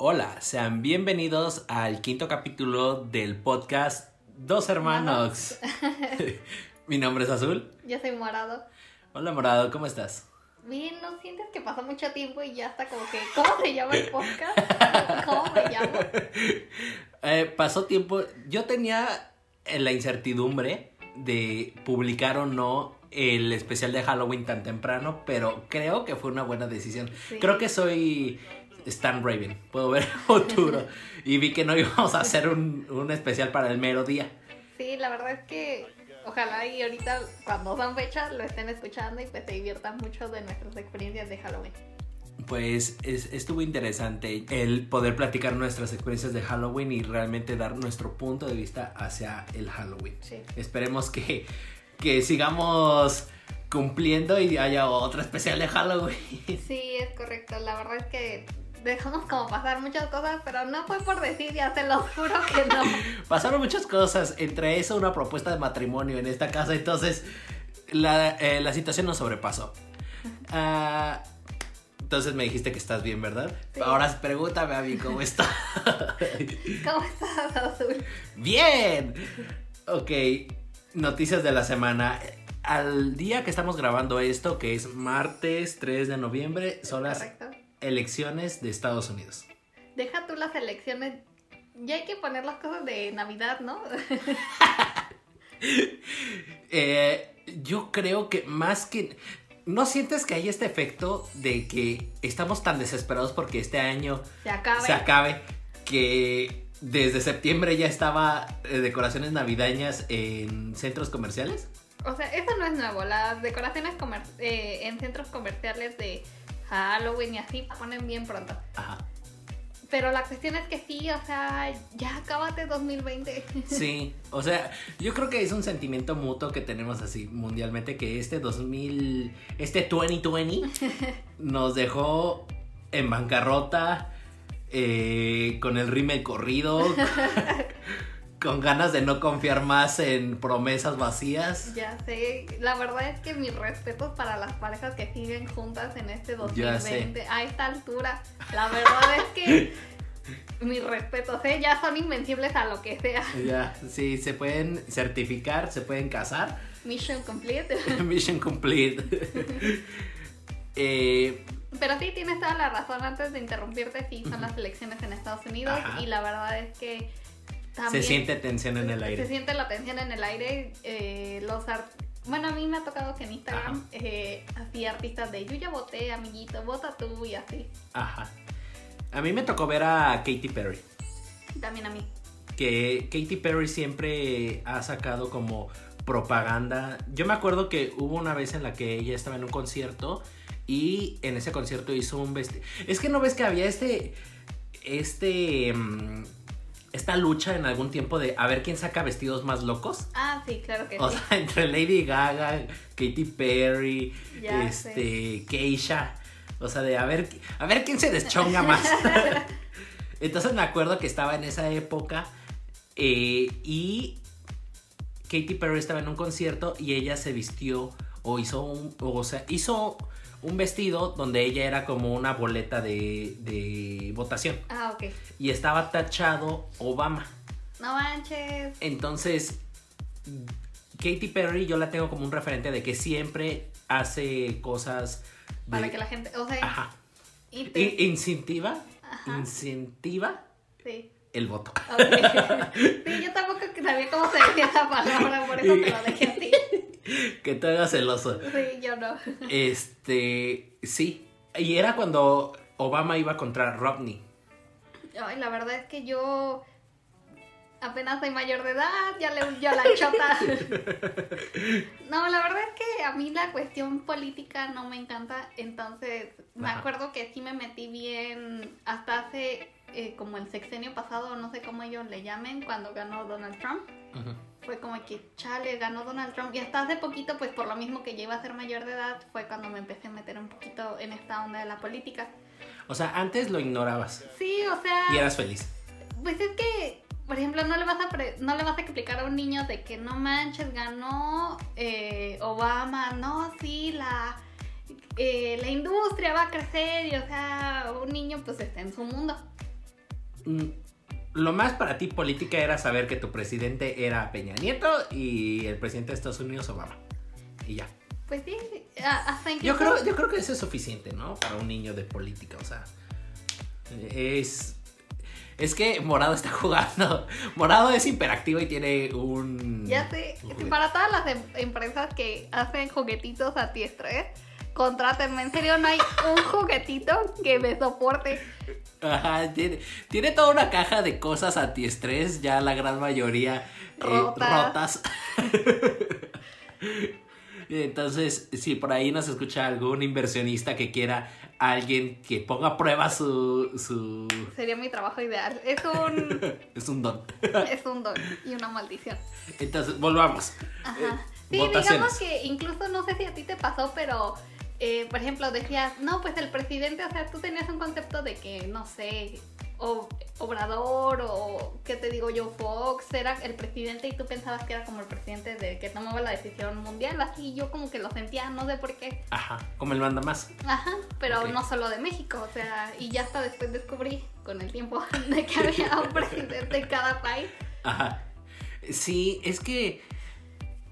Hola, sean bienvenidos al quinto capítulo del podcast Dos Hermanos. Mi nombre es Azul. Yo soy Morado. Hola Morado, ¿cómo estás? Bien, ¿no sientes que pasó mucho tiempo y ya está como que, ¿cómo se llama el podcast? ¿Cómo me llamo? Eh, pasó tiempo, yo tenía la incertidumbre de publicar o no el especial de Halloween tan temprano, pero creo que fue una buena decisión. Sí. Creo que soy Stan Raven, puedo ver el futuro. y vi que no íbamos a hacer un, un especial para el mero día. Sí, la verdad es que ojalá y ahorita cuando son fechas lo estén escuchando y pues se diviertan mucho de nuestras experiencias de Halloween. Pues es- estuvo interesante el poder platicar nuestras experiencias de Halloween y realmente dar nuestro punto de vista hacia el Halloween. Sí. Esperemos que, que sigamos cumpliendo y haya otro especial de Halloween. Sí, es correcto. La verdad es que dejamos como pasar muchas cosas, pero no fue por decir, ya se los juro que no. Pasaron muchas cosas, entre eso una propuesta de matrimonio en esta casa, entonces la, eh, la situación nos sobrepasó. Ah, entonces me dijiste que estás bien, ¿verdad? Sí. Ahora pregúntame a mí cómo está. ¿Cómo estás, Azul? Bien. Ok, noticias de la semana. Al día que estamos grabando esto, que es martes 3 de noviembre, son las Correcto. Elecciones de Estados Unidos. Deja tú las elecciones. Ya hay que poner las cosas de Navidad, ¿no? Eh, yo creo que más que... ¿No sientes que hay este efecto de que estamos tan desesperados porque este año Se acabe que desde septiembre ya estaba eh, decoraciones navideñas en centros comerciales? O sea, eso no es nuevo. Las decoraciones eh, en centros comerciales de Halloween y así ponen bien pronto. Ajá. Pero la cuestión es que sí, o sea, ya acábate 2020. Sí, o sea, yo creo que es un sentimiento mutuo que tenemos así mundialmente que este 2000, este 2020 nos dejó en bancarrota, eh, con el rímel corrido, con ganas de no confiar más en promesas vacías. Ya sé, la verdad es que mis respetos para las parejas que siguen juntas en este Ya sé. 2020 a esta altura. La verdad es que mis respetos, ¿eh? ya son invencibles a lo que sea. Ya, sí, se pueden certificar, se pueden casar. Mission complete. Mission complete. Eh, Pero sí, tienes toda la razón. Antes de interrumpirte, sí, son las elecciones en Estados Unidos Ajá. y la verdad es que se siente tensión en el se aire. siente la tensión en el aire. eh, los art- bueno, a mí me ha tocado que en Instagram eh, así artistas de yo ya voté, amiguito, vota tú y así. Ajá. A mí me tocó ver a Katy Perry. También a mí. Que Katy Perry siempre ha sacado como propaganda. Yo me acuerdo que hubo una vez en la que ella estaba en un concierto y en ese concierto hizo un vestido. Es que no ves que había este. Este. mm, esta lucha en algún tiempo de a ver quién saca vestidos más locos. Ah, sí, claro que O sí. sea, entre Lady Gaga, Katy Perry, Ya este, Keisha. O sea, de a ver, a ver quién se deschonga más. Entonces me acuerdo que estaba en esa época eh, y Katy Perry estaba en un concierto y ella se vistió o hizo un, o sea, hizo un vestido donde ella era como una boleta de, de votación Ah, ok. y estaba tachado Obama. No manches. Entonces, Katy Perry yo la tengo como un referente de que siempre hace cosas de- Para que la gente. O sea, Ajá. y te- incentiva, Ajá. incentiva sí. el voto. Ok. Sí, yo tampoco sabía cómo se decía esa palabra, por eso te lo dejé a ti. que te haga celoso. Sí, yo no. Este, sí. Y era cuando Obama iba contra Romney. Ay, la verdad es que yo apenas soy mayor de edad, ya le huyó la chota. No, la verdad es que a mí la cuestión política no me encanta, entonces me Ajá. acuerdo que sí me metí bien hasta hace eh, como el sexenio pasado, no sé cómo ellos le llamen, cuando ganó Donald Trump. Ujú. Fue como que, chale, ganó Donald Trump. Y hasta hace poquito, pues por lo mismo que ya iba a ser mayor de edad, fue cuando me empecé a meter un poquito en esta onda de la política. O sea, antes lo ignorabas Sí, o sea... y eras feliz. Pues es que, por ejemplo, no le vas a pre- no le vas a explicar a un niño de que no manches, ganó eh, Obama, no, sí, la, eh, la industria va a crecer y, o sea, un niño pues está en su mundo. mm, lo más para ti política era saber que tu presidente era Peña Nieto y el presidente de Estados Unidos Obama. Y ya. Pues sí, hasta Yo creo, yo creo que eso es suficiente, ¿no? Para un niño de política, o sea. Es. Es que Morado está jugando. Morado es hiperactivo y tiene un. Ya sé, un para todas las em- empresas que hacen juguetitos a diestra, ¿eh? Contrátenme, en serio, no hay un juguetito que me soporte. Ajá, tiene, tiene toda una caja de cosas antiestrés, ya la gran mayoría eh, Rotas. rotas. Entonces, si por ahí nos escucha algún inversionista que quiera alguien que ponga a prueba su. su... Sería mi trabajo ideal. Es un, es un don. es un don y una maldición. Entonces, volvamos. Ajá. Eh, Sí, votaciones. digamos que incluso no sé si a ti te pasó, pero eh, por ejemplo decías, no, pues el presidente, o sea, tú tenías un concepto de que, no sé, o, Obrador o, ¿qué te digo yo? Fox era el presidente y tú pensabas que era como el presidente de que tomaba la decisión mundial, así yo como que lo sentía, no sé por qué. Ajá, como el manda más. Ajá, pero no solo de México, o sea, y ya hasta después descubrí con el tiempo de que había un presidente en cada país. Ajá. Sí, es que,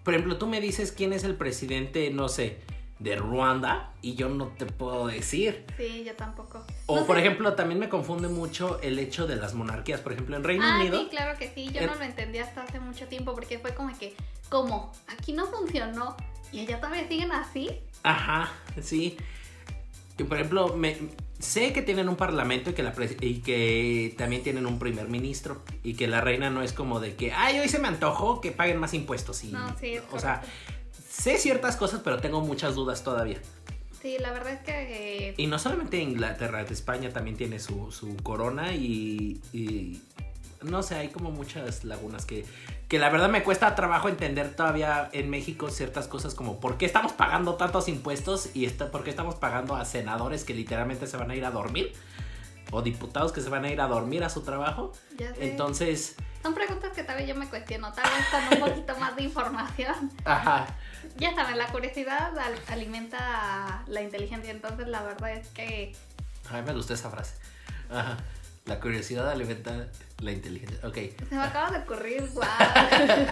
por ejemplo, tú me dices quién es el presidente, no sé, de Ruanda y yo no te puedo decir. Sí, yo tampoco. O, No por sé- ejemplo, también me confunde mucho el hecho de las monarquías. Por ejemplo, en Reino Ah, Unido. sí, claro que sí. Yo no lo entendí hasta hace mucho tiempo porque fue como que, ¿cómo? Aquí no funcionó y allá todavía siguen así. Ajá, sí. Y, por ejemplo, me, sé que tienen un parlamento y que, la pres- y que también tienen un primer ministro. Y que la reina no es como de que, ay, hoy se me antojó que paguen más impuestos. Y, No, sí, es o sea. Sé ciertas cosas, pero tengo muchas dudas todavía. Sí, la verdad es que... eh, Y no solamente Inglaterra, España también tiene su, su corona y, y no sé, hay como muchas lagunas que, que la verdad me cuesta trabajo entender todavía en México ciertas cosas como por qué estamos pagando tantos impuestos y está, por qué estamos pagando a senadores que literalmente se van a ir a dormir o diputados que se van a ir a dormir a su trabajo. ya sé. Entonces, Son preguntas que tal vez yo me cuestiono, tal vez con un poquito más de información. ajá, Ya saben, la curiosidad al- alimenta la inteligencia, entonces la verdad es que... a mí me gustó esa frase. Ajá. La curiosidad alimenta la inteligencia. Ok. Se me acaba de ocurrir, guau.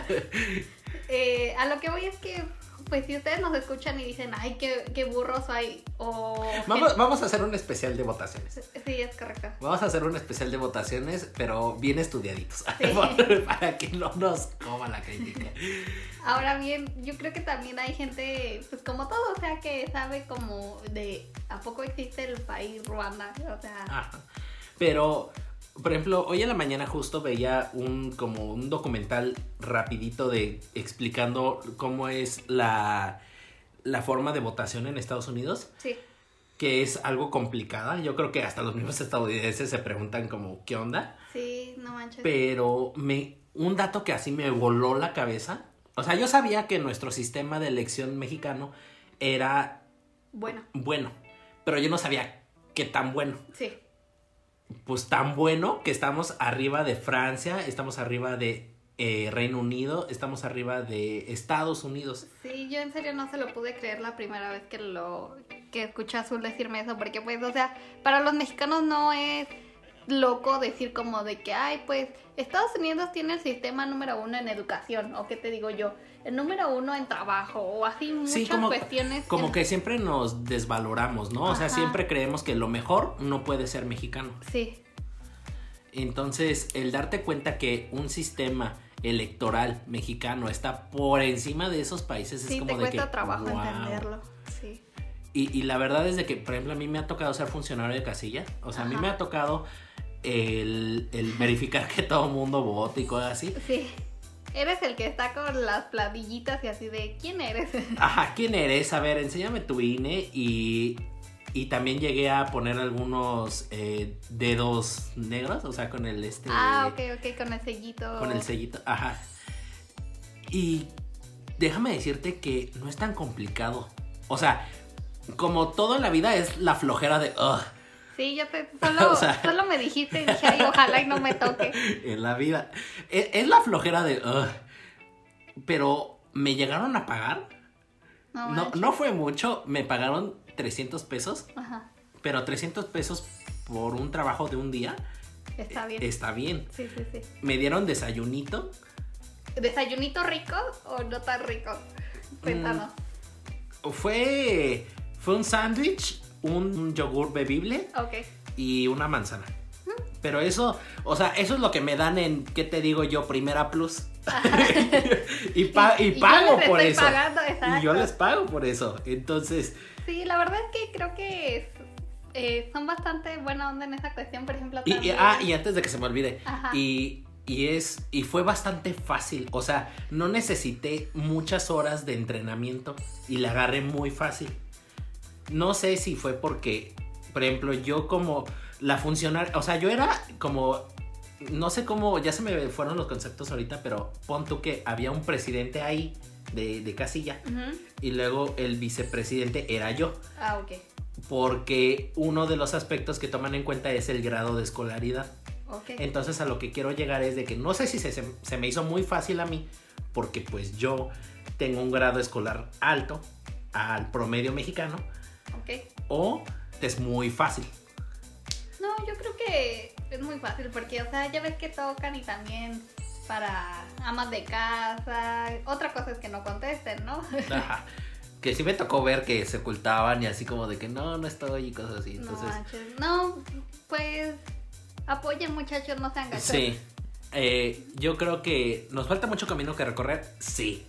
Eh, a lo que voy es que, pues si ustedes nos escuchan y dicen, ay, qué, qué burros hay, o... Vamos, vamos a hacer un especial de votaciones. Sí, es correcto. Vamos a hacer un especial de votaciones, pero bien estudiaditos. Sí. para que no nos coma la crítica. Ahora bien, yo creo que también hay gente, pues como todo, o sea, que sabe como de a poco existe el país Ruanda, o sea, Ajá. Pero, por ejemplo, hoy en la mañana justo veía un como un documental rapidito de explicando cómo es la, la forma de votación en Estados Unidos, sí, que es algo complicada. Yo creo que hasta los mismos estadounidenses se preguntan como, ¿qué onda? sí, no manches. Pero me, un dato que así me voló la cabeza. O sea, yo sabía que nuestro sistema de elección mexicano era Bueno, bueno, pero yo no sabía qué tan bueno. sí, Pues tan bueno que estamos arriba de Francia, estamos arriba de eh, Reino Unido, estamos arriba de Estados Unidos. sí, yo en serio no se lo pude creer la primera vez que lo que escuché a Azul decirme eso, porque pues, o sea, para los mexicanos no es loco decir como de que, ay, pues Estados Unidos tiene el sistema número uno en educación, o qué te digo yo, el número uno en trabajo, o así muchas Sí, como, cuestiones. como en- que siempre nos desvaloramos, ¿no? O sea, siempre creemos que lo mejor no puede ser mexicano. Sí, Entonces, el darte cuenta que un sistema electoral mexicano está por encima de esos países sí, es como te de cuesta que, trabajo "Wow". entenderlo, sí. Y, y la verdad es de que, por ejemplo, a mí me ha tocado ser funcionario de casilla. O sea, a mí me ha tocado el, el verificar que todo el mundo vote y cosas así. Sí. Eres el que está con las planillitas y así de ¿quién eres? Ajá, ¿quién eres? A ver, enséñame tu INE y, y también llegué a poner algunos eh, dedos negros, o sea, con el este... ah, ok, ok, con el sellito. Con el sellito, ajá. Y déjame decirte que no es tan complicado. O sea, como todo en la vida es la flojera de... "Ugh", Sí, yo te, solo, O sea- solo me dijiste y dije, ay, ojalá y no me toque. en la vida. Es, es la flojera de... Pero me llegaron a pagar. No, No, no fue mucho, me pagaron 300 pesos. Ajá. Pero 300 pesos por un trabajo de un día Está bien. está bien. Sí, sí, sí. Me dieron desayunito. ¿Desayunito rico o no tan rico? Cuéntanos. Fue, fue un sándwich, un yogur bebible y una manzana. Pero eso, o sea, eso es lo que me dan en, ¿qué te digo yo? Primera Plus. y, pa- y yo pago les por eso. pagando, y yo les pago por eso. Entonces, Sí, la verdad es que creo que es- eh, son bastante buena onda en esa cuestión, por ejemplo. y, ah, y antes de que se me olvide, Ajá. y, y es, y fue bastante fácil. O sea, no necesité muchas horas de entrenamiento y la agarré muy fácil. No sé si fue porque, por ejemplo, yo como la funcionaria, o sea, yo era como, no sé cómo, ya se me fueron los conceptos ahorita, pero pon tú que había un presidente ahí de, de casilla y luego el vicepresidente era yo, Ah, ok. porque uno de los aspectos que toman en cuenta es el grado de escolaridad. Ok. Entonces a lo que quiero llegar es de que no sé si se, se- se me hizo muy fácil a mí, porque pues yo tengo un grado escolar alto al promedio mexicano, o es muy fácil. No, yo creo que es muy fácil porque, o sea, ya ves que tocan y también para amas de casa. Otra cosa es que no contesten, ¿no? Ajá. Que sí me tocó ver que se ocultaban y así como de que no, no estoy y cosas así. No, Entonces, manches. no, pues apoyen muchachos, no sean gachos. sí. Eh, yo creo que nos falta mucho camino que recorrer, sí.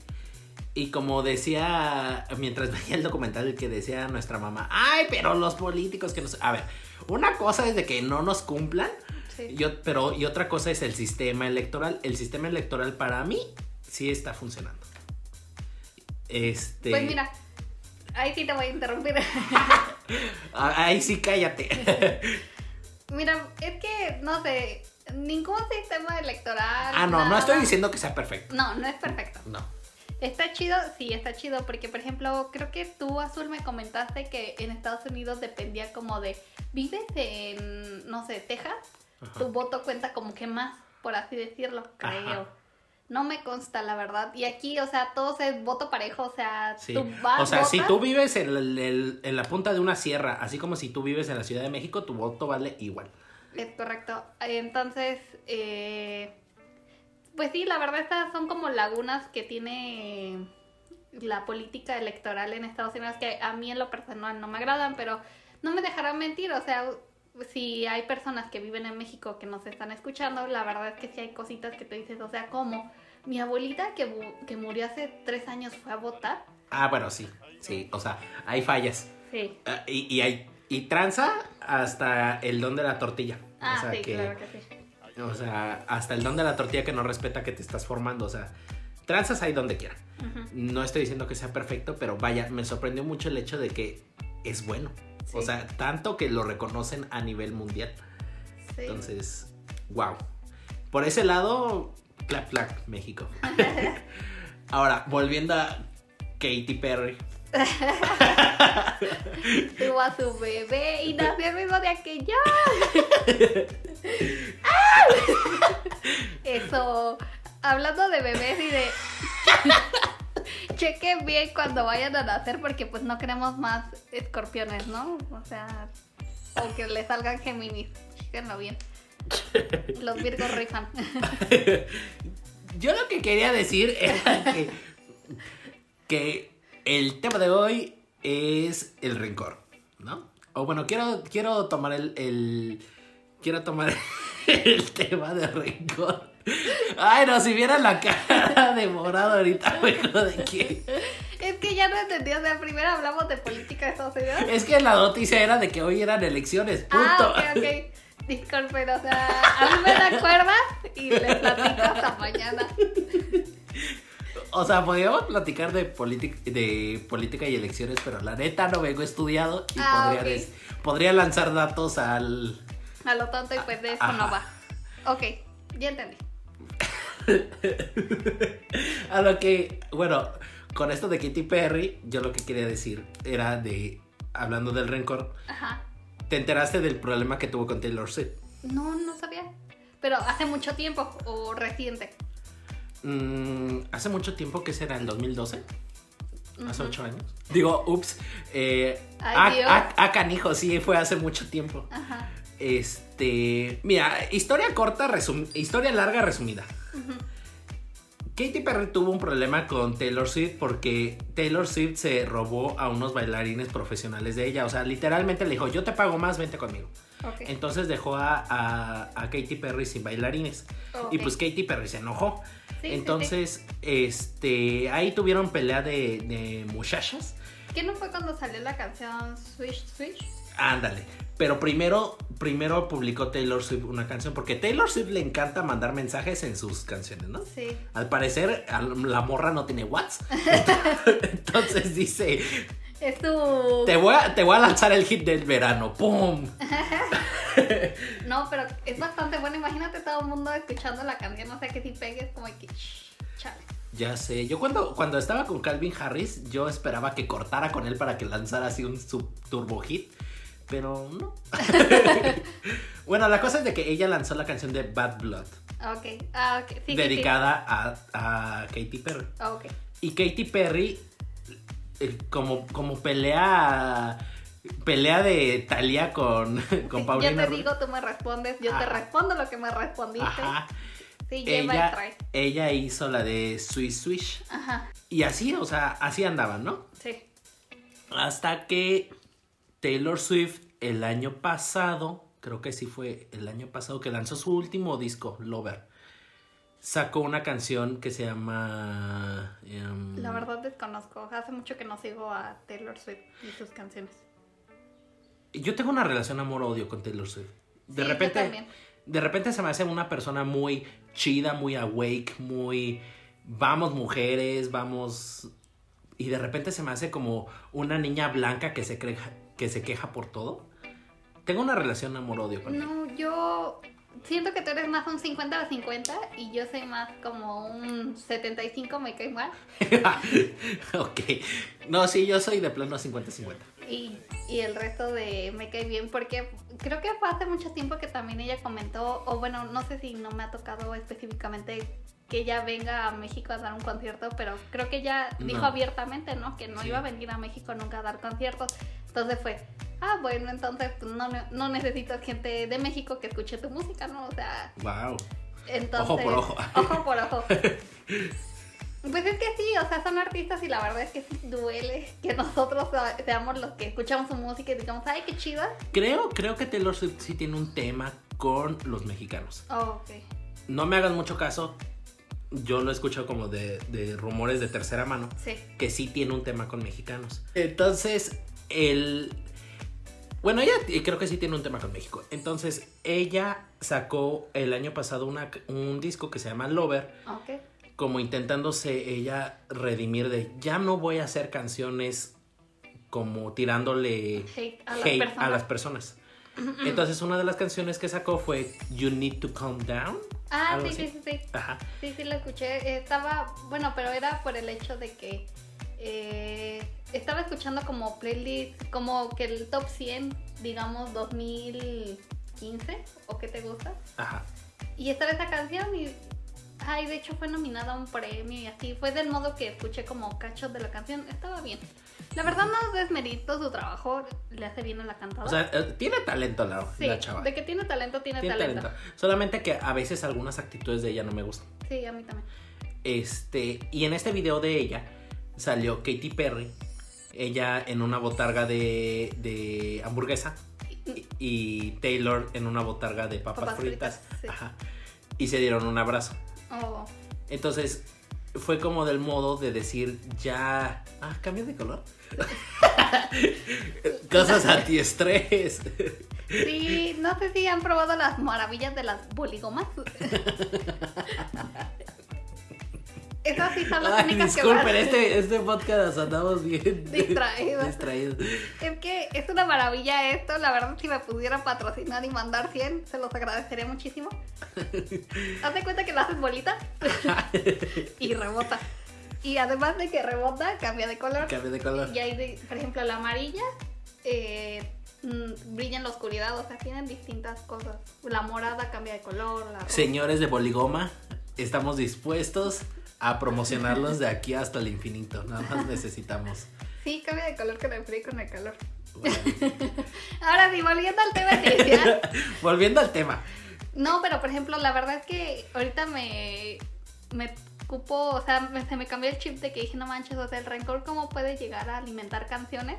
Y como decía, mientras veía el documental que decía nuestra mamá, ay, pero los políticos que nos... A ver, una cosa es de que no nos cumplan, Sí. y ot- pero y otra cosa es el sistema electoral. El sistema electoral para mí sí está funcionando. Este... Pues mira, ahí sí te voy a interrumpir. Ah, Ahí sí cállate. mira, es que, no sé, ningún sistema electoral. ah, no, no estoy diciendo que sea perfecto. No, no es perfecto. No. Está chido, sí, está chido, porque por ejemplo, creo que tú, Azul, me comentaste que en Estados Unidos dependía como de, vives en, no sé, Texas, Ajá. tu voto cuenta como que más, por así decirlo, creo. Ajá. No me consta, la verdad. Y aquí, o sea, todos es voto parejo, o sea, Sí. tú vas, O sea, si tú vives en, en la punta de una sierra, así como si tú vives en la Ciudad de México, tu voto vale igual. Es correcto. Entonces, eh, pues sí, la verdad estas son como lagunas que tiene la política electoral en Estados Unidos que a mí en lo personal no me agradan, pero no me dejarán mentir, o sea, si hay personas que viven en México que nos están escuchando, la verdad es que sí hay cositas que te dices, o sea, como mi abuelita que, que murió hace tres años fue a votar. Ah, bueno, sí. Sí, o sea, hay fallas. Sí. Ah, y, y hay. Y tranza hasta el don de la tortilla. Ah, o sea, sí, que, claro que sí. O sea, hasta el don de la tortilla que no respeta que te estás formando. O sea, tranzas ahí donde quiera. No estoy diciendo que sea perfecto, pero vaya, me sorprendió mucho el hecho de que es bueno. O sea, tanto que lo reconocen a nivel mundial. Sí. Entonces, wow. Por ese lado, clap, clap, México. Ahora, volviendo a Katy Perry. tuvo a su bebé y nació el mismo día que yo. Eso, hablando de bebés y de... Chequen bien cuando vayan a nacer porque pues no queremos más escorpiones, ¿no? O sea, o que le salgan Géminis. Chequenlo bien. Los virgos rifan. Yo lo que quería decir era que, que el tema de hoy es el rencor, ¿no? O bueno, quiero, quiero tomar el- Quiero tomar el tema de rencor. Ay, no, si vieran la cara de morado ahorita, de que... Es que ya no entendí, o sea, primero hablamos de política de Estados Unidos. Es que la noticia era de que hoy eran elecciones, punto. Ah, ok, ok. Disculpen, o sea, a mí me da cuerdas y les platico hasta mañana. O sea, podríamos platicar de, política de política y elecciones, pero la neta no vengo estudiado y Ah, podría lanzar datos al... A lo tonto y pues de eso Ajá. no va. Ok, ya entendí. A lo que, bueno, con esto de Katy Perry, yo lo que quería decir era de, hablando del rencor, Ajá. ¿te enteraste del problema que tuvo con Taylor Swift? No, no sabía. Pero hace mucho tiempo o reciente. Mm, hace mucho tiempo, que será? ¿El 2012? Hace ocho años. Digo, ups. Eh, Ay, ah, Dios. ah, ah, canijo, sí, fue hace mucho tiempo. Ajá. Este. Mira, historia corta, resum- historia larga, resumida. Katy Perry tuvo un problema con Taylor Swift porque Taylor Swift se robó a unos bailarines profesionales de ella. O sea, literalmente le dijo: Yo te pago más, vente conmigo. Entonces dejó a, a, a Katy Perry sin bailarines. Y pues Katy Perry se enojó. Sí, sí, Entonces, este. Ahí tuvieron pelea de, de muchachas. ¿Qué no fue cuando salió la canción Switch Switch? Ándale. Pero primero, primero publicó Taylor Swift una canción, porque Taylor Swift le encanta mandar mensajes en sus canciones, ¿no? Sí. Al parecer, la morra no tiene WhatsApp. Entonces dice, Es tu... te voy, a, te voy a lanzar el hit del verano. ¡Pum! No, pero es bastante bueno. Imagínate todo el mundo escuchando la canción, o sea que si pegues como que... Chale. Ya sé, yo cuando, cuando estaba con Calvin Harris, yo esperaba que cortara con él para que lanzara así un sub turbo hit, pero no. bueno, la cosa es de que ella lanzó la canción de Bad Blood, Ok. Ah, ok. Sí, sí, dedicada a, a Katy Perry. sí. Ah, ok. Y Katy Perry, eh, como, como pelea pelea de Thalía con, con Sí, Paulina yo te digo, tú me respondes, yo te respondo lo que me respondiste. Ajá. Sí, Ella, ella hizo la de Swish Swish. Ajá. Y así, o sea, así andaban, ¿no? Sí. Hasta que Taylor Swift el año pasado, creo que sí fue el año pasado, que lanzó su último disco, Lover. Sacó una canción que se llama... em, La verdad desconozco. Hace mucho que no sigo a Taylor Swift y sus canciones. Yo tengo una relación amor-odio con Taylor Swift. De Sí, yo repente... también. De repente se me hace una persona muy chida, muy awake, muy... Vamos mujeres, vamos... Y de repente se me hace como una niña blanca que se, creja- que se queja por todo. Tengo una relación amor-odio con. No, yo siento que tú eres más un 50 a 50 y yo soy más como un 75, me cae mal. ok. No, sí, yo soy de plano 50-50. Y, y el resto de me cae bien porque creo que fue hace mucho tiempo que también ella comentó, o bueno, no sé si no me ha tocado específicamente que ella venga a México a dar un concierto, pero creo que ella dijo No. abiertamente, ¿no? Que no Sí. iba a venir a México nunca a dar conciertos. Entonces fue, ah, bueno, entonces pues, no, no necesitas gente de México que escuche tu música, ¿no? O sea, Wow. entonces... Ojo por ojo. Ojo por ojo. Pues es que sí, o sea, son artistas y la verdad es que sí duele que nosotros seamos los que escuchamos su música y digamos, ay, qué chida. Creo, creo que Taylor Swift sí tiene un tema con los mexicanos. Oh, ok. No me hagan mucho caso. Yo lo escucho como de, de rumores de tercera mano. Sí. que sí tiene un tema con mexicanos. Entonces, el... Bueno, ella creo que sí tiene un tema con México. Entonces, ella sacó el año pasado una- un disco que se llama Lover, Ok. como intentándose ella redimir de, ya no voy a hacer canciones como tirándole Hate a las personas. a las personas. Entonces, una de las canciones que sacó fue You Need to Calm Down. Ah, sí, sí, sí, sí. Ajá. Sí, sí, lo escuché. Estaba, bueno, pero era por el hecho de que eh, estaba escuchando como playlist, como que el top 100, digamos, 2015, o qué te gusta. Ajá. Y estaba esa canción y, ay, de hecho fue nominada a un premio y así. Fue del modo que escuché como cachos de la canción. Estaba bien. La verdad no desmerito su trabajo, le hace bien a la cantada. O sea, eh, tiene talento la, sí, la chava. de que tiene talento, tiene, Tiene talento. talento. Solamente que a veces algunas actitudes de ella no me gustan. Sí, a mí también. Este, y en este video de ella salió Katy Perry, ella en una botarga de, de hamburguesa y, y Taylor en una botarga de papas, Papas fritas. fritas, sí. Ajá. Y se dieron un abrazo. Oh, Entonces fue como del modo de decir ya, ah, cambia de color. Cosas antiestrés. Sí, no sé si han probado las maravillas de las boligomas. Esas sí son las Ay, únicas que disculpen, van- este, este podcast andamos bien Distraídos. distraídos. Es que es una maravilla esto, la verdad si me pudieran patrocinar y mandar 100, se los agradecería muchísimo. Haz de cuenta que lo haces bolita y rebota. Y además de que rebota, cambia de color. Cambia de color. Y hay, de- por ejemplo, la amarilla eh, mm, brilla en la oscuridad, o sea, tienen distintas cosas. La morada cambia de color, la. Señores de Boligoma, estamos dispuestos a promocionarlos de aquí hasta el infinito. Nada más necesitamos. Sí, cambia de color con el frío y con el calor. Ahora sí, volviendo al tema inicial. volviendo al tema. No, pero por ejemplo, la verdad es que ahorita me, me cupo, o sea, me- se me cambió el chip de que dije, no manches, o sea, el rencor, ¿cómo puede llegar a alimentar canciones?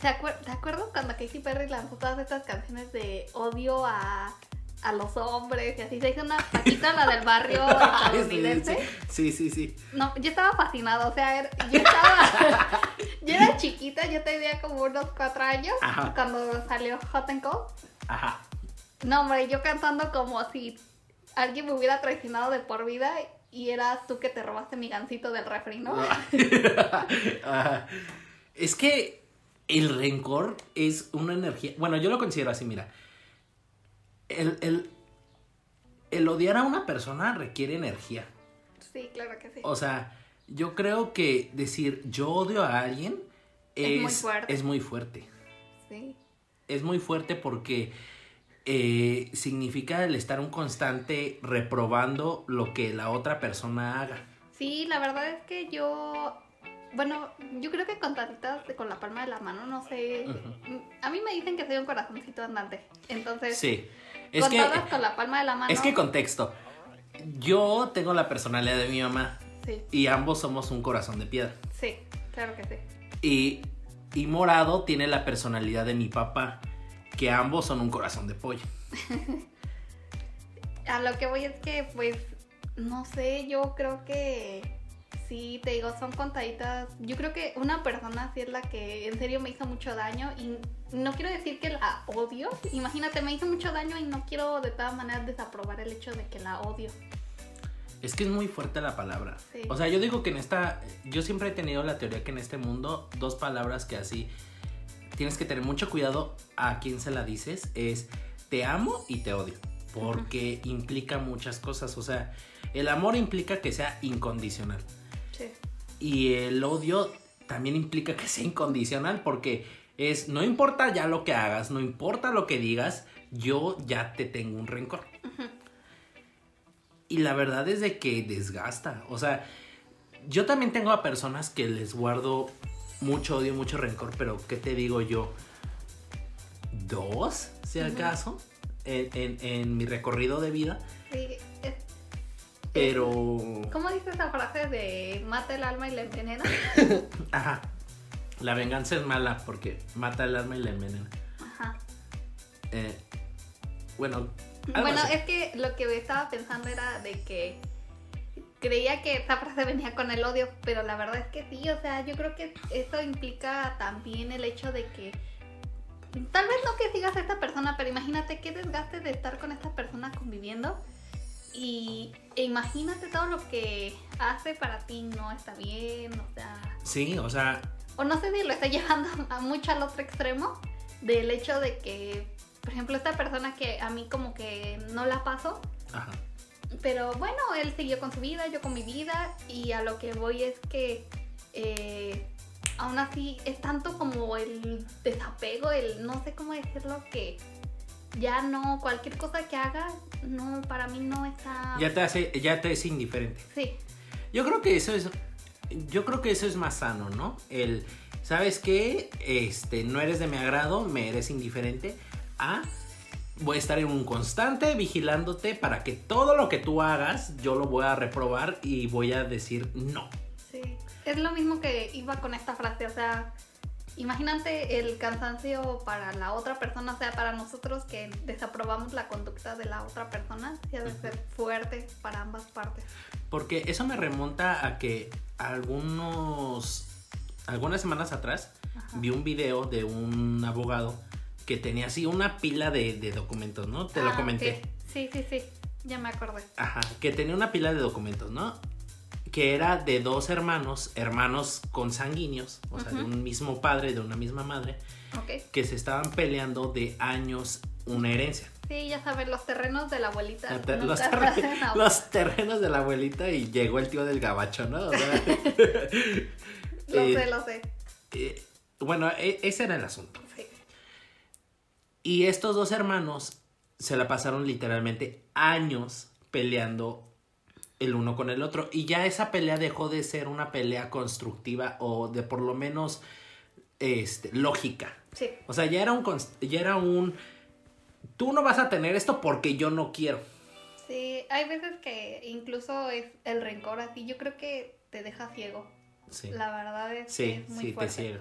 ¿Se acuer- ¿Te acuerdas cuando Katy Perry lanzó todas estas canciones de odio a, a los hombres y así? Se hizo una paquita la del barrio estadounidense. Sí, sí, sí. No, yo estaba fascinada, o sea, era- yo estaba, yo era chiquita, yo tenía como unos cuatro años Ajá. cuando salió Hot and Cold. Ajá. No, hombre, yo cantando como si alguien me hubiera traicionado de por vida y eras tú que te robaste mi gancito del refri, ¿no? Ajá. es que el rencor es una energía. Bueno, yo lo considero así, mira. El, el, el odiar a una persona requiere energía. Sí, claro que sí. O sea, yo creo que decir yo odio a alguien Es es, muy fuerte. es muy fuerte. Sí. Es muy fuerte porque eh, significa el estar un constante reprobando lo que la otra persona haga. Sí, la verdad es que yo, bueno, yo creo que con tantitas, con la palma de la mano, no sé. A mí me dicen que soy un corazoncito andante. Entonces, Sí. Es que, con la palma de la mano. es que contexto. Yo tengo la personalidad de mi mamá Sí, y ambos somos un corazón de piedra. sí, claro que sí. Y, y Morado tiene la personalidad de mi papá, que ambos son un corazón de pollo. A lo que voy es que, pues, no sé, yo creo que sí, te digo, son contaditas. Yo creo que una persona sí es la que en serio me hizo mucho daño y no quiero decir que la odio. Imagínate, me hizo mucho daño y no quiero de todas maneras desaprobar el hecho de que la odio. Es que es muy fuerte la palabra. Sí. O sea, yo digo que en esta. Yo siempre he tenido la teoría que en este mundo, dos palabras que así tienes que tener mucho cuidado a quién se la dices: es te amo y te odio. Porque implica muchas cosas. O sea, el amor implica que sea incondicional. Sí. Y el odio también implica que sea incondicional porque es, no importa ya lo que hagas, no importa lo que digas, yo ya te tengo un rencor. Y la verdad es de que desgasta. O sea, yo también tengo a personas que les guardo mucho odio, mucho rencor, pero ¿qué te digo yo? ¿Dos, si acaso? En, en- en mi recorrido de vida. Sí, es- Pero... ¿Cómo dice esa frase de mata el alma y la envenena? Ajá. La venganza es mala porque mata el alma y la envenena. Ajá. Eh, bueno, Bueno, así. es que lo que estaba pensando era de que creía que esa frase venía con el odio, pero la verdad es que sí, o sea, yo creo que eso implica también el hecho de que tal vez no que sigas a esta persona, pero imagínate qué desgaste de estar con esta persona conviviendo y e imagínate todo lo que hace para ti no está bien, o sea, Sí, o sea, o no sé si lo está llevando a mucho al otro extremo del hecho de que, por ejemplo, esta persona que a mí como que no la paso, ajá. pero bueno, él siguió con su vida, yo con mi vida y a lo que voy es que eh, aún así es tanto como el desapego, el no sé cómo decirlo, que ya no, cualquier cosa que haga, no, para mí no está... Ya te hace, ya te es indiferente. Sí, Yo creo que eso es, yo creo que eso es más sano, ¿no? El, ¿sabes qué? Este, no eres de mi agrado, me eres indiferente. A, voy a estar en un constante vigilándote para que todo lo que tú hagas, yo lo voy a reprobar y voy a decir no. Sí, es lo mismo que iba con esta frase, o sea, imagínate el cansancio para la otra persona, o sea, para nosotros que desaprobamos la conducta de la otra persona, sí ha de ser fuerte para ambas partes. Porque eso me remonta a que algunos, algunas semanas atrás Ajá. vi un video de un abogado que tenía así una pila de, de documentos, ¿no? Te lo Ah, comenté. Sí, sí, sí, ya me acordé. Ajá, que tenía una pila de documentos, ¿no? Que era de dos hermanos, hermanos consanguíneos, o sea, de un mismo padre, de una misma madre, que se estaban peleando de años una herencia. Sí, ya sabes, los terrenos de la abuelita. Ter- los, terrenos de la abuelita y llegó el tío del gabacho, ¿no? O sea, Lo eh, sé, lo sé. eh, bueno, e- ese era el asunto. Sí. Y estos dos hermanos se la pasaron literalmente años peleando el uno con el otro. Y ya esa pelea dejó de ser una pelea constructiva o de por lo menos este, lógica. Sí. O sea, ya era un ya era un tú no vas a tener esto porque yo no quiero. Sí, hay veces que incluso es el rencor así. Yo creo que te deja ciego. Sí. La verdad es que Sí, es muy sí, te fuerte. ciega.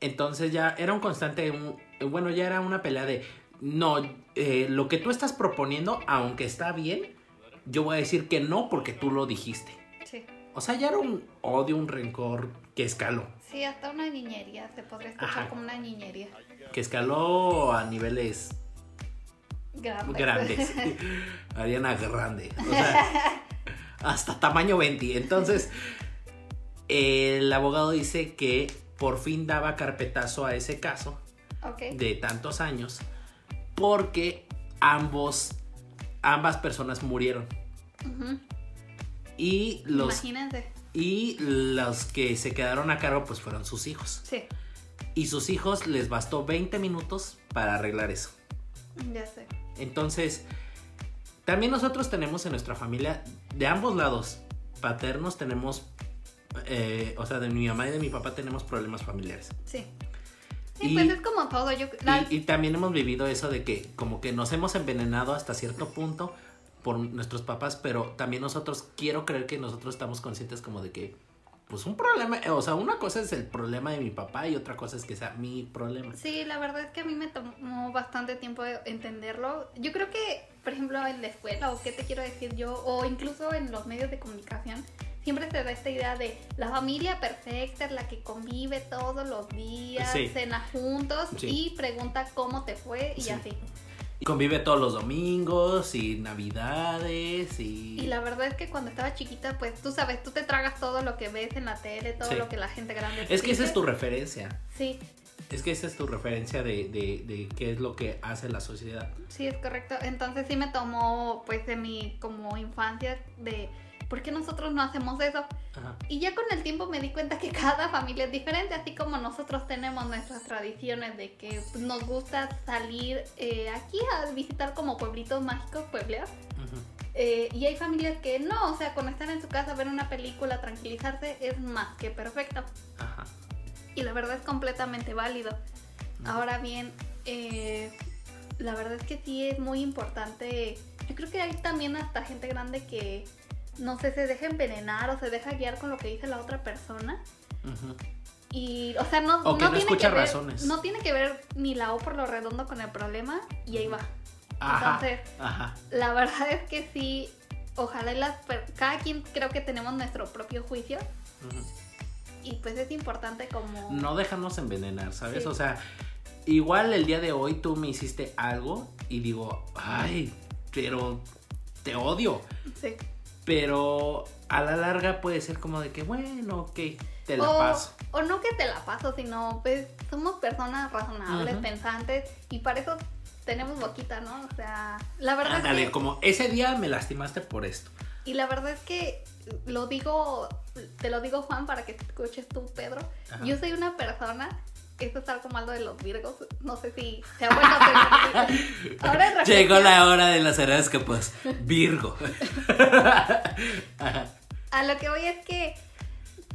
Entonces ya era un constante, un- bueno, ya era una pelea de, no, eh, lo que tú estás proponiendo, aunque está bien, yo voy a decir que no porque tú lo dijiste. Sí. O sea, ya era un odio, un rencor que escaló, Sí, hasta una niñería. Se podría escuchar Ajá. como una niñería. que escaló a niveles Grande. grandes. Ariana Grande. O sea, hasta tamaño 20. Entonces, el abogado dice que por fin daba carpetazo a ese caso de tantos años porque ambos ambas personas murieron y los Imagínense. y los que se quedaron a cargo pues fueron sus hijos Sí, y sus hijos les bastó 20 minutos para arreglar eso ya sé. entonces también nosotros tenemos en nuestra familia de ambos lados paternos tenemos eh, o sea de mi mamá y de mi papá tenemos problemas familiares Sí. Sí, Y- pues es como todo. Yo, la- Y, y también hemos vivido eso de que como que nos hemos envenenado hasta cierto punto por nuestros papás, pero también nosotros quiero creer que nosotros estamos conscientes como de que pues un problema, o sea, una cosa es el problema de mi papá y otra cosa es que sea mi problema. Sí, la verdad es que a mí me tomó bastante tiempo entenderlo. Yo creo que, por ejemplo, en la escuela, o qué te quiero decir yo, o incluso en los medios de comunicación, siempre se da esta idea de la familia perfecta, la que convive todos los días, Sí. cena juntos Sí. y pregunta cómo te fue y Sí. así. Y convive todos los domingos y navidades y... Y la verdad es que cuando estaba chiquita, pues tú sabes, tú te tragas todo lo que ves en la tele, todo lo que la gente grande te Es que esa es tu referencia. Sí, Es que esa es tu referencia de, de, de qué es lo que hace la sociedad. Sí, es correcto. Entonces sí me tomó pues de mi como infancia de ¿por qué nosotros no hacemos eso? Ajá. Y ya con el tiempo me di cuenta que cada familia es diferente, así como nosotros tenemos nuestras tradiciones de que pues, nos gusta salir eh, aquí a visitar como pueblitos mágicos, pueblos. Ujú. Eh, y hay familias que no, o sea, con estar en su casa, ver una película, tranquilizarse, es más que perfecto. Ajá. Y la verdad es completamente válido. Ahora bien, eh, la verdad es que sí es muy importante. Yo creo que hay también hasta gente grande que, no sé, se deja envenenar o se deja guiar con lo que dice la otra persona. Y, o sea, no, O que no tiene escucha que ver, razones. No tiene que ver ni la O por lo redondo con el problema y ahí va. Ajá. Entonces, Ajá. la verdad es que sí, ojalá y las, cada quien creo que tenemos nuestro propio juicio y pues es importante como... no dejarnos envenenar, ¿sabes? Sí. O sea, igual el día de hoy tú me hiciste algo y digo, ay, pero te odio. Sí. Pero a la larga puede ser como de que, bueno, ok, te la o, paso. o no que te la paso, sino pues somos personas razonables, pensantes y para eso tenemos boquita, ¿no? O sea, la verdad Ándale, es que, como ese día me lastimaste por esto. y la verdad es que lo digo, te lo digo Juan para que escuches tú, Pedro. Ajá. Yo soy una persona esto es algo malo de los virgos, no sé si sea bueno o sea, Ahora Llegó la hora de las horóscopos. Virgo. Ajá. A lo que voy es que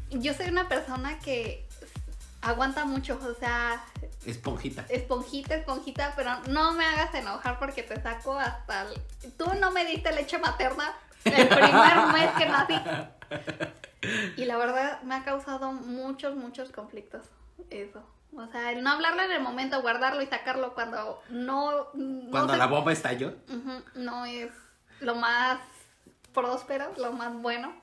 yo soy una persona que aguanta mucho, o sea, Esponjita. esponjita, esponjita, pero no me hagas enojar porque te saco hasta el... Tú no me diste leche materna el primer mes que nací. Y la verdad me ha causado muchos, muchos conflictos eso. O sea, el no hablarlo en el momento, guardarlo y sacarlo cuando no... no Cuando se- la bomba estalló. No es lo más próspero, lo más bueno.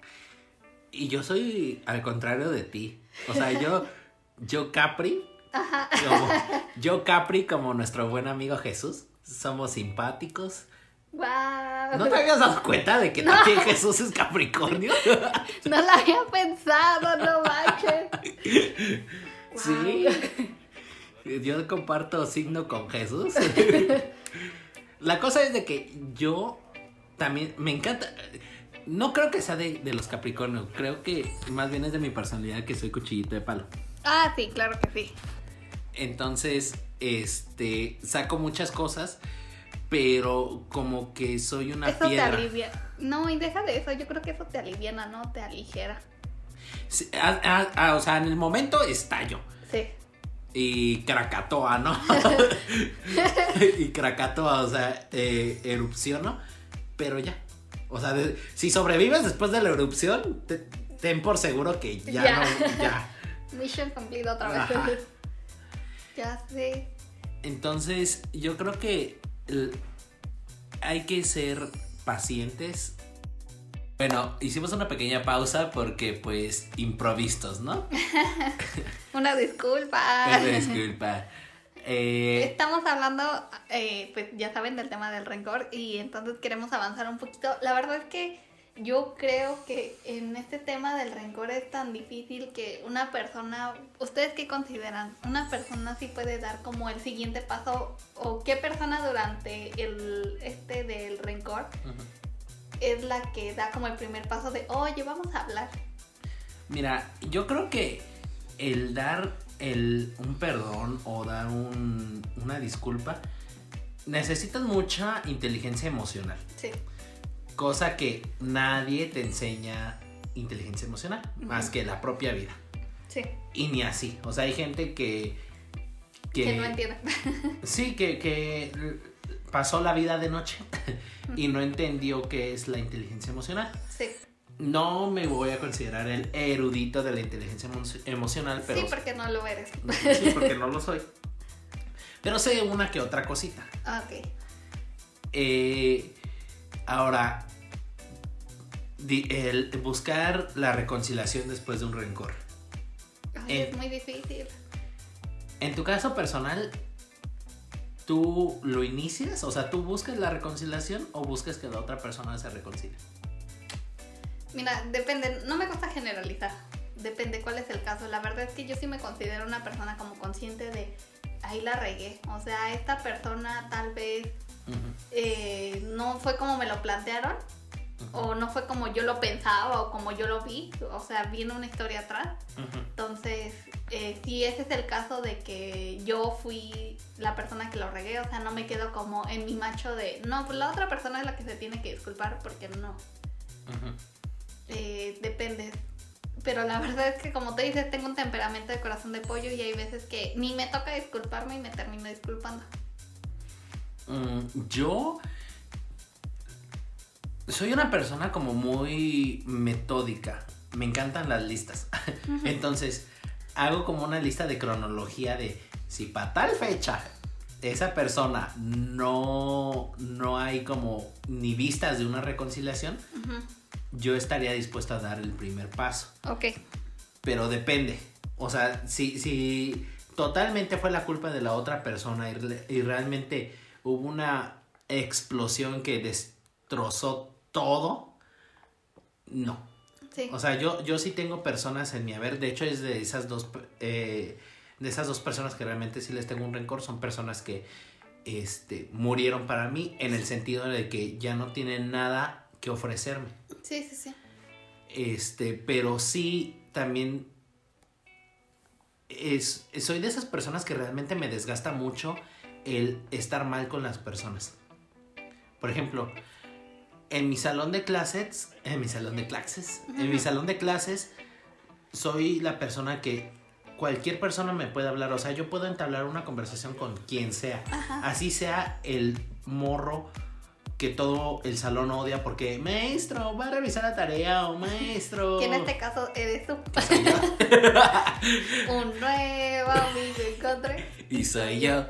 Y yo soy al contrario de ti. O sea, yo, yo Capri, como- yo Capri como nuestro buen amigo Jesús, somos simpáticos. Guau. ¿No te habías dado cuenta de que también Jesús es Capricornio? No lo había pensado, no manches. Sí. Yo comparto signo con Jesús. La cosa es de que yo también me encanta. No creo que sea de, de los Capricornios. Creo que más bien es de mi personalidad que soy cuchillito de palo. Ah, sí, claro que sí. Entonces, este, saco muchas cosas, pero como que soy una eso piedra. te alivia. No, y deja de eso, yo creo que eso te aliviana, ¿no? Te aligera. O sea, en el momento estallo. Sí. y Krakatoa, ¿no? y Krakatoa, o sea, eh, erupcionó, pero ya. O sea, de- si sobrevives después de la erupción, te- ten por seguro que ya, Ya. no, ya. Mission cumplida otra vez. Ajá. ya sé. Entonces, yo creo que hay que ser pacientes. Bueno, hicimos una pequeña pausa porque, pues, improvistos, ¿no? Una disculpa. Disculpa. Eh, Estamos hablando, eh, pues ya saben, del tema del rencor y entonces queremos avanzar un poquito. La verdad es que yo creo que en este tema del rencor es tan difícil que una persona, ¿ustedes qué consideran? ¿Una persona sí puede dar como el siguiente paso o qué persona durante el este del rencor ujú. Es la que da como el primer paso de, oye, vamos a hablar? Mira, yo creo que el dar el, un perdón o dar un- una disculpa necesitas mucha inteligencia emocional. Sí, Cosa que nadie te enseña inteligencia emocional, más que la propia vida. sí, Y ni así. O sea, hay gente que. que, no entiende. Sí, que, que pasó la vida de noche y no entendió qué es la inteligencia emocional. sí, No me voy a considerar el erudito de la inteligencia emo- emocional, pero. sí, porque no lo eres. Sí, porque no lo soy. Pero sé una que otra cosita. Ok. Eh, ahora, el buscar la reconciliación después de un rencor. Ay, En- es muy difícil. En tu caso personal, ¿tú lo inicias? O sea, ¿tú buscas la reconciliación o buscas que la otra persona se reconcilie? Mira, depende, no me gusta generalizar, depende cuál es el caso. La verdad es que yo sí me considero una persona como consciente de, ahí la regué. O sea, esta persona tal vez eh, no fue como me lo plantearon, o no fue como yo lo pensaba o como yo lo vi. O sea, viene una historia atrás. Entonces, eh, si ese es el caso de que yo fui la persona que lo regué, o sea, no me quedo como en mi macho de, no, pues la otra persona es la que se tiene que disculpar porque no. Eh, depende. Pero la verdad es que como te dices, tengo un temperamento de corazón de pollo y hay veces que ni me toca disculparme y me termino disculpando. Mm, yo soy una persona como muy metódica. Me encantan las listas. Entonces, hago como una lista de cronología de si para tal fecha esa persona no, no hay como ni vistas de una reconciliación, yo estaría dispuesto a dar el primer paso. Ok. Pero depende. O sea, si, si totalmente fue la culpa de la otra persona y, y realmente hubo una explosión que destrozó todo, no. Sí. O sea, yo, yo sí tengo personas en mi haber. De hecho, es de esas dos eh, de esas dos personas que realmente sí les tengo un rencor. Son personas que este, murieron para mí en el sentido de que ya no tienen nada que ofrecerme. sí, sí, sí. Este, pero sí también es, soy de esas personas que realmente me desgasta mucho el estar mal con las personas. Por ejemplo, en mi salón de clases, en mi salón de clases, en mi salón de clases, soy la persona que cualquier persona me puede hablar. O sea, yo puedo entablar una conversación con quien sea. Ajá. Así sea el morro que todo el salón odia porque maestro va a revisar la tarea o maestro Que en este caso eres tú. Un nuevo amigo encontré. y soy yo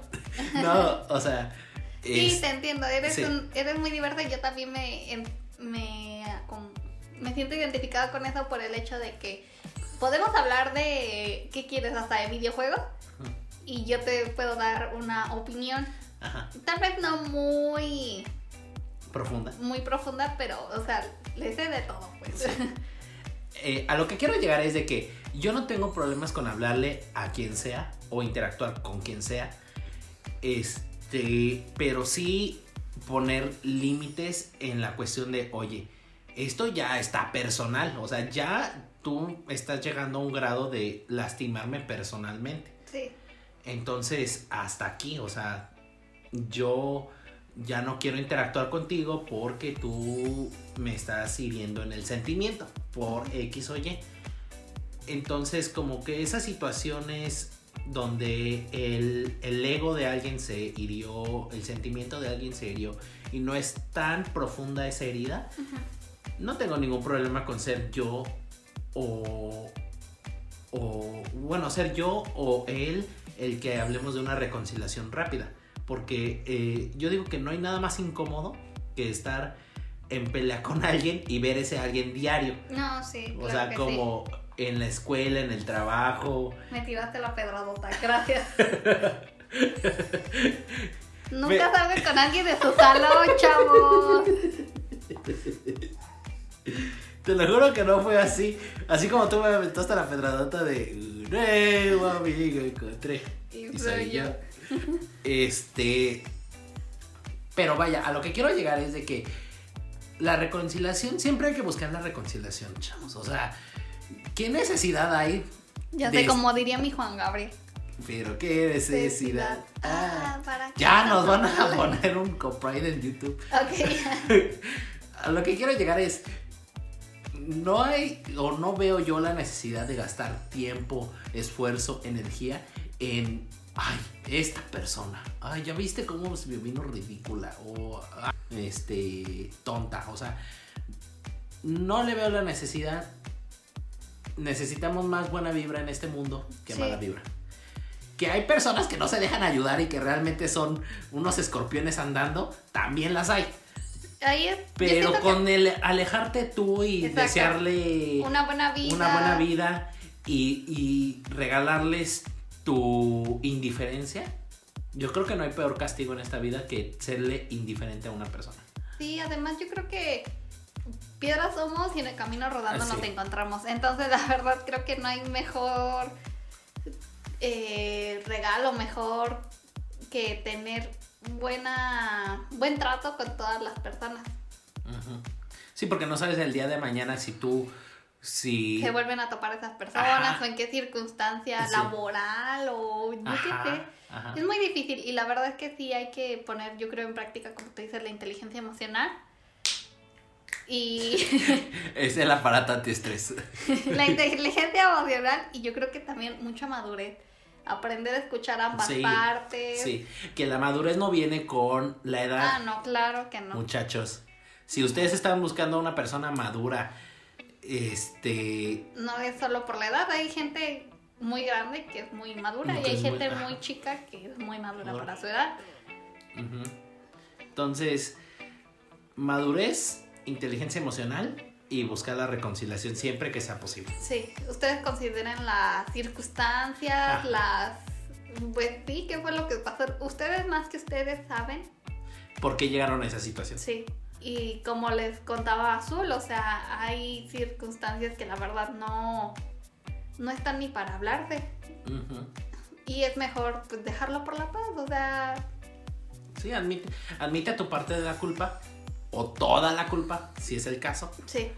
no o sea Sí, es- te entiendo. Eres, sí. un- eres muy divertido. Yo también me, em- me, me siento identificada con eso por el hecho de que podemos hablar de qué quieres hasta de videojuegos y yo te puedo dar una opinión. ajá, Tal vez no muy, profunda muy profunda, pero, o sea, le sé de todo, pues. Sí. Eh, a lo que quiero llegar es de que yo no tengo problemas con hablarle a quien sea o interactuar con quien sea. Este, pero sí poner límites en la cuestión de, oye, esto ya está personal, o sea, ya tú estás llegando a un grado de lastimarme personalmente. Sí, Entonces, hasta aquí, o sea, yo ya no quiero interactuar contigo porque tú me estás hiriendo en el sentimiento por X o Y. Entonces, como que esas situaciones donde el, el ego de alguien se hirió, el sentimiento de alguien se hirió y no es tan profunda esa herida, no tengo ningún problema con ser yo o, o, bueno, ser yo o él el que hablemos de una reconciliación rápida. Porque eh, yo digo que no hay nada más incómodo que estar en pelea con alguien y ver ese alguien diario. No, sí. O claro sea, como en la escuela, en el trabajo. Me tiraste la pedradota, gracias. Nunca Me- salgan con alguien de su salón, chavos. Te lo juro que no fue así. Así como tú me aventaste la pedradota de un nuevo amigo encontré. Y soy yo. Este. Pero vaya, a lo que quiero llegar es de que la reconciliación, siempre hay que buscar la reconciliación, chavos. O sea, ¿qué necesidad hay? Ya de- sé, como diría mi Juan Gabriel. Pero qué necesidad. Ah, ¿para qué Ya nos van a poner un copyright en YouTube. Ok, A lo que quiero llegar es. No hay o no veo yo la necesidad de gastar tiempo, esfuerzo, energía en. Ay, esta persona. Ay, ya viste cómo se me vino ridícula o ah, este tonta. O sea, no le veo la necesidad. Necesitamos más buena vibra en este mundo que Sí. mala vibra. Que hay personas que no se dejan ayudar y que realmente son unos escorpiones andando, también las hay. Ahí es. yo Pero con el alejarte tú y Exacto. desearle una buena vida. una buena vida y, y regalarles tu indiferencia, yo creo que no hay peor castigo en esta vida que serle indiferente a una persona. Sí, además yo creo que piedras somos y en el camino rodando nos encontramos. Entonces, la verdad, creo que no hay mejor eh, regalo, mejor que tener buena buen trato con todas las personas. Sí, porque no sabes el día de mañana si tú, si... Se vuelven a topar esas personas Ajá. o en qué circunstancia Sí. laboral o yo qué sé. Ajá. Es muy difícil y la verdad es que sí hay que poner, yo creo, en práctica, como tú dices, la inteligencia emocional. Y Es el aparato antiestrés. la inteligencia emocional y yo creo que también mucha madurez. Aprender a escuchar ambas Sí, partes. Sí, que la madurez no viene con la edad. Ah, no, claro que no. Muchachos, si ustedes están buscando a una persona madura, este, No es solo por la edad, hay gente muy grande que es muy madura No, y hay muy- gente muy chica que es muy madura Madura. para su edad. entonces, madurez, inteligencia emocional y buscar la reconciliación siempre que sea posible. Sí, ustedes consideren las circunstancias, Ajá. las... Pues sí, ¿qué fue lo que pasó? Ustedes más que ustedes saben ¿Por qué llegaron a esa situación? Sí, y como les contaba Azul, o sea, hay circunstancias que la verdad no, no están ni para hablarse. Ujú. Y es mejor pues, dejarlo por la paz, o sea, Sí, admite, admite tu parte de la culpa o toda la culpa, si es el caso, sí,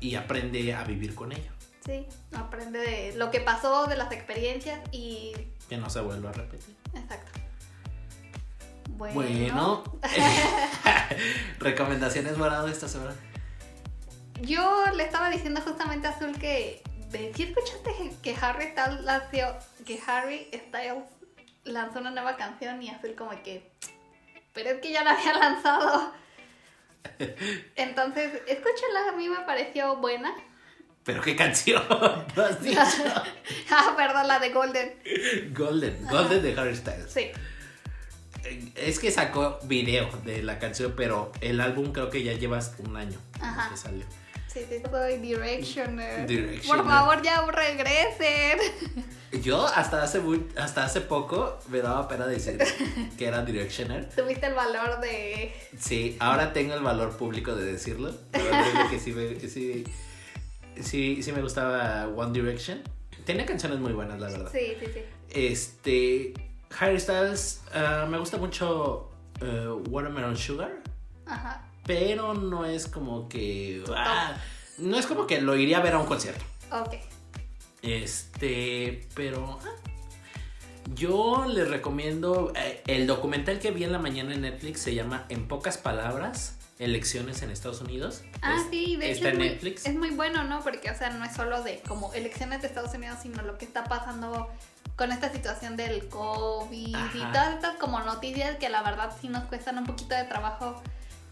y aprende a vivir con ello, sí, aprende de lo que pasó, de las experiencias y... que no se vuelva a repetir. Exacto. Bueno, Bueno, recomendaciones morado esta semana. yo le estaba diciendo justamente a Azul que... ¿sí escuchaste que Harry Styles lanzó, que Harry Styles lanzó una nueva canción y Azul como que... Pero es que ya la había lanzado. Entonces, escúchala, a mí me pareció buena. Pero qué canción, ¿no has dicho? ah, perdón, la de Golden. Golden, Golden de Harry Styles. Sí. Eh, Es que sacó video de la canción, pero el álbum creo que ya llevas un año Ajá. que salió. Sí, sí, soy Directioner. Directioner. Por favor, ya regresen. Yo hasta hace muy- hasta hace poco me daba pena decir que era Directioner. Tuviste el valor de. Sí, ahora tengo el valor público de decirlo. Es que sí me, sí, sí, sí me gustaba One Direction. Tenía canciones muy buenas, la verdad. Sí, sí, sí. Este. Harry Styles, ah, me gusta mucho eh, Watermelon Sugar. Ajá. Pero no es como que ah, no es como que lo iría a ver a un concierto Ok. este pero ah, yo les recomiendo eh, el documental que vi en la mañana en Netflix se llama en pocas palabras elecciones en Estados Unidos. Ah, Es- sí, de está hecho es en muy, Netflix. es muy bueno, ¿no? Porque, o sea, no es solo de como elecciones de Estados Unidos, sino lo que está pasando con esta situación del COVID y todas estas como noticias que la verdad sí nos cuestan un poquito de trabajo.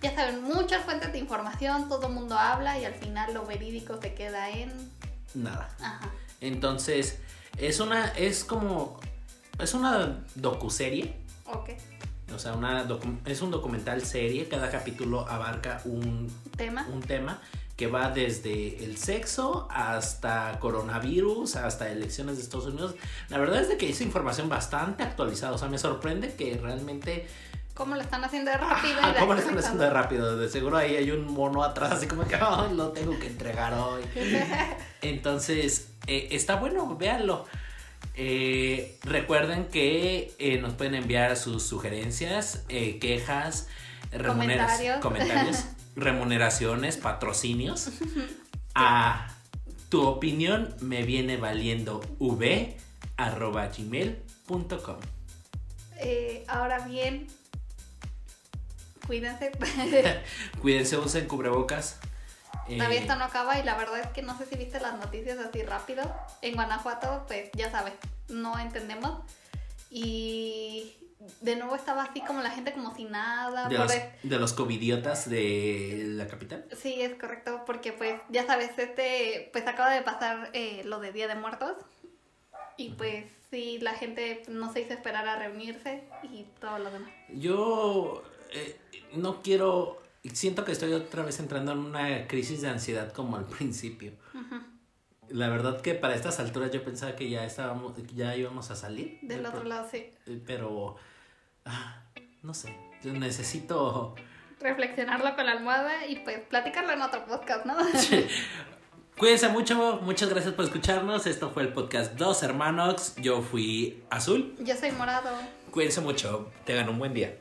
Ya saben, muchas fuentes de información, todo el mundo habla y al final lo verídico se queda en... Nada. Ajá. Entonces, es una, es como, es una docuserie. Ok. O sea, una docu- es un documental serie. Cada capítulo abarca un, Tema. un tema que va desde el sexo hasta coronavirus, hasta elecciones de Estados Unidos. La verdad es de que es información bastante actualizada. O sea, me sorprende que realmente ¿Cómo lo están haciendo de rápido? Ah, de ¿Cómo lo están haciendo de rápido? De seguro ahí hay un mono atrás, así como que "Ay, lo tengo que entregar hoy. Entonces, eh, está bueno, véanlo. Eh, recuerden que eh, nos pueden enviar sus sugerencias, quejas, Comentarios. comentarios, remuneraciones, patrocinios a tu opinión me viene valiendo v arroba gmail.com. Eh, ahora bien, cuídense. Cuídense, usen cubrebocas. Eh, Todavía esto no acaba y la verdad es que no sé si viste las noticias así rápido. En Guanajuato, pues ya sabes, no entendemos. Y de nuevo estaba así como la gente como si nada. de, por los, e- de los covidiotas de la capital. Sí, es correcto, porque pues ya sabes, este, pues acaba de pasar eh, lo de Día de Muertos. Y pues sí, la gente no se hizo esperar a reunirse y todo lo demás. Yo eh, no quiero. Siento que estoy otra vez entrando en una crisis de ansiedad como al principio. La verdad que para estas alturas yo pensaba que ya estábamos, ya íbamos a salir. Del otro lado, sí. eh, Pero ah, no sé. Yo necesito. Reflexionarlo con la almohada y pues platicarlo en otro podcast, ¿no? Cuídense mucho, muchas gracias por escucharnos. Esto fue el podcast Dos Hermanos. Yo fui Azul. Yo soy morado. Cuídense mucho. Tengan un buen día.